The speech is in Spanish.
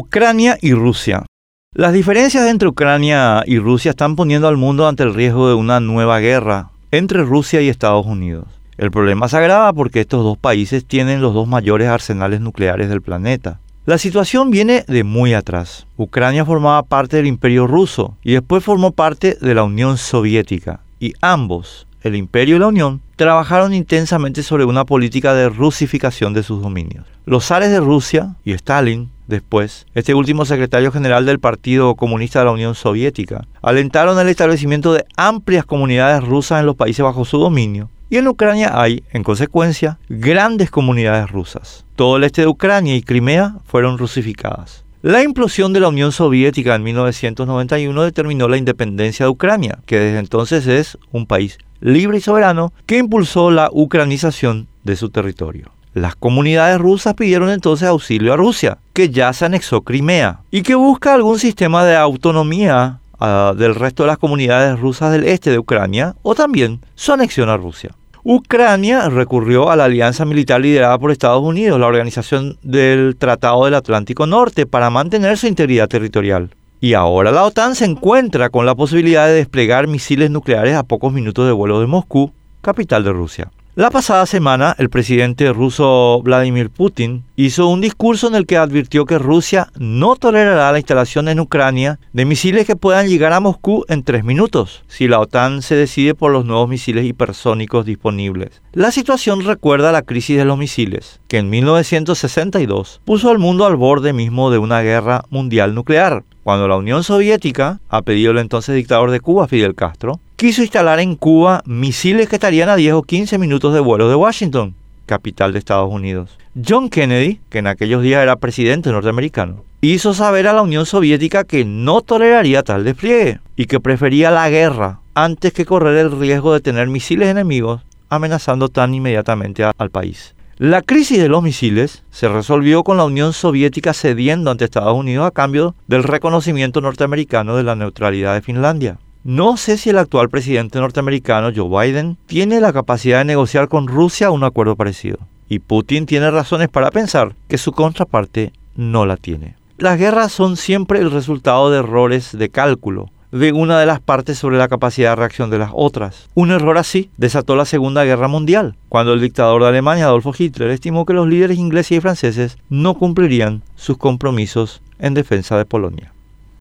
Ucrania y Rusia. Las diferencias entre Ucrania y Rusia están poniendo al mundo ante el riesgo de una nueva guerra entre Rusia y Estados Unidos. El problema se agrava porque estos dos países tienen los dos mayores arsenales nucleares del planeta. La situación viene de muy atrás. Ucrania formaba parte del imperio ruso y después formó parte de la Unión Soviética. Y ambos, el imperio y la Unión, trabajaron intensamente sobre una política de rusificación de sus dominios. Los zares de Rusia y Stalin después, este último secretario general del Partido Comunista de la Unión Soviética, alentaron el establecimiento de amplias comunidades rusas en los países bajo su dominio. Y en Ucrania hay, en consecuencia, grandes comunidades rusas. Todo el este de Ucrania y Crimea fueron rusificadas. La implosión de la Unión Soviética en 1991 determinó la independencia de Ucrania, que desde entonces es un país libre y soberano que impulsó la ucranización de su territorio. Las comunidades rusas pidieron entonces auxilio a Rusia, que ya se anexó Crimea y que busca algún sistema de autonomía ah, del resto de las comunidades rusas del este de Ucrania o también su anexión a Rusia. Ucrania recurrió a la alianza militar liderada por Estados Unidos, la organización del Tratado del Atlántico Norte, para mantener su integridad territorial. Y ahora la OTAN se encuentra con la posibilidad de desplegar misiles nucleares a pocos minutos de vuelo de Moscú, capital de Rusia. La pasada semana, el presidente ruso Vladimir Putin hizo un discurso en el que advirtió que Rusia no tolerará la instalación en Ucrania de misiles que puedan llegar a Moscú en tres minutos, si la OTAN se decide por los nuevos misiles hipersónicos disponibles. La situación recuerda la crisis de los misiles, que en 1962 puso al mundo al borde mismo de una guerra mundial nuclear, cuando la Unión Soviética, a pedido del entonces dictador de Cuba, Fidel Castro, quiso instalar en Cuba misiles que estarían a 10 o 15 minutos de vuelo de Washington, capital de Estados Unidos. John Kennedy, que en aquellos días era presidente norteamericano, hizo saber a la Unión Soviética que no toleraría tal despliegue y que prefería la guerra antes que correr el riesgo de tener misiles enemigos amenazando tan inmediatamente al país. La crisis de los misiles se resolvió con la Unión Soviética cediendo ante Estados Unidos a cambio del reconocimiento norteamericano de la neutralidad de Finlandia. No sé si el actual presidente norteamericano, Joe Biden, tiene la capacidad de negociar con Rusia un acuerdo parecido. Y Putin tiene razones para pensar que su contraparte no la tiene. Las guerras son siempre el resultado de errores de cálculo de una de las partes sobre la capacidad de reacción de las otras. Un error así desató la Segunda Guerra Mundial, cuando el dictador de Alemania, Adolfo Hitler, estimó que los líderes ingleses y franceses no cumplirían sus compromisos en defensa de Polonia.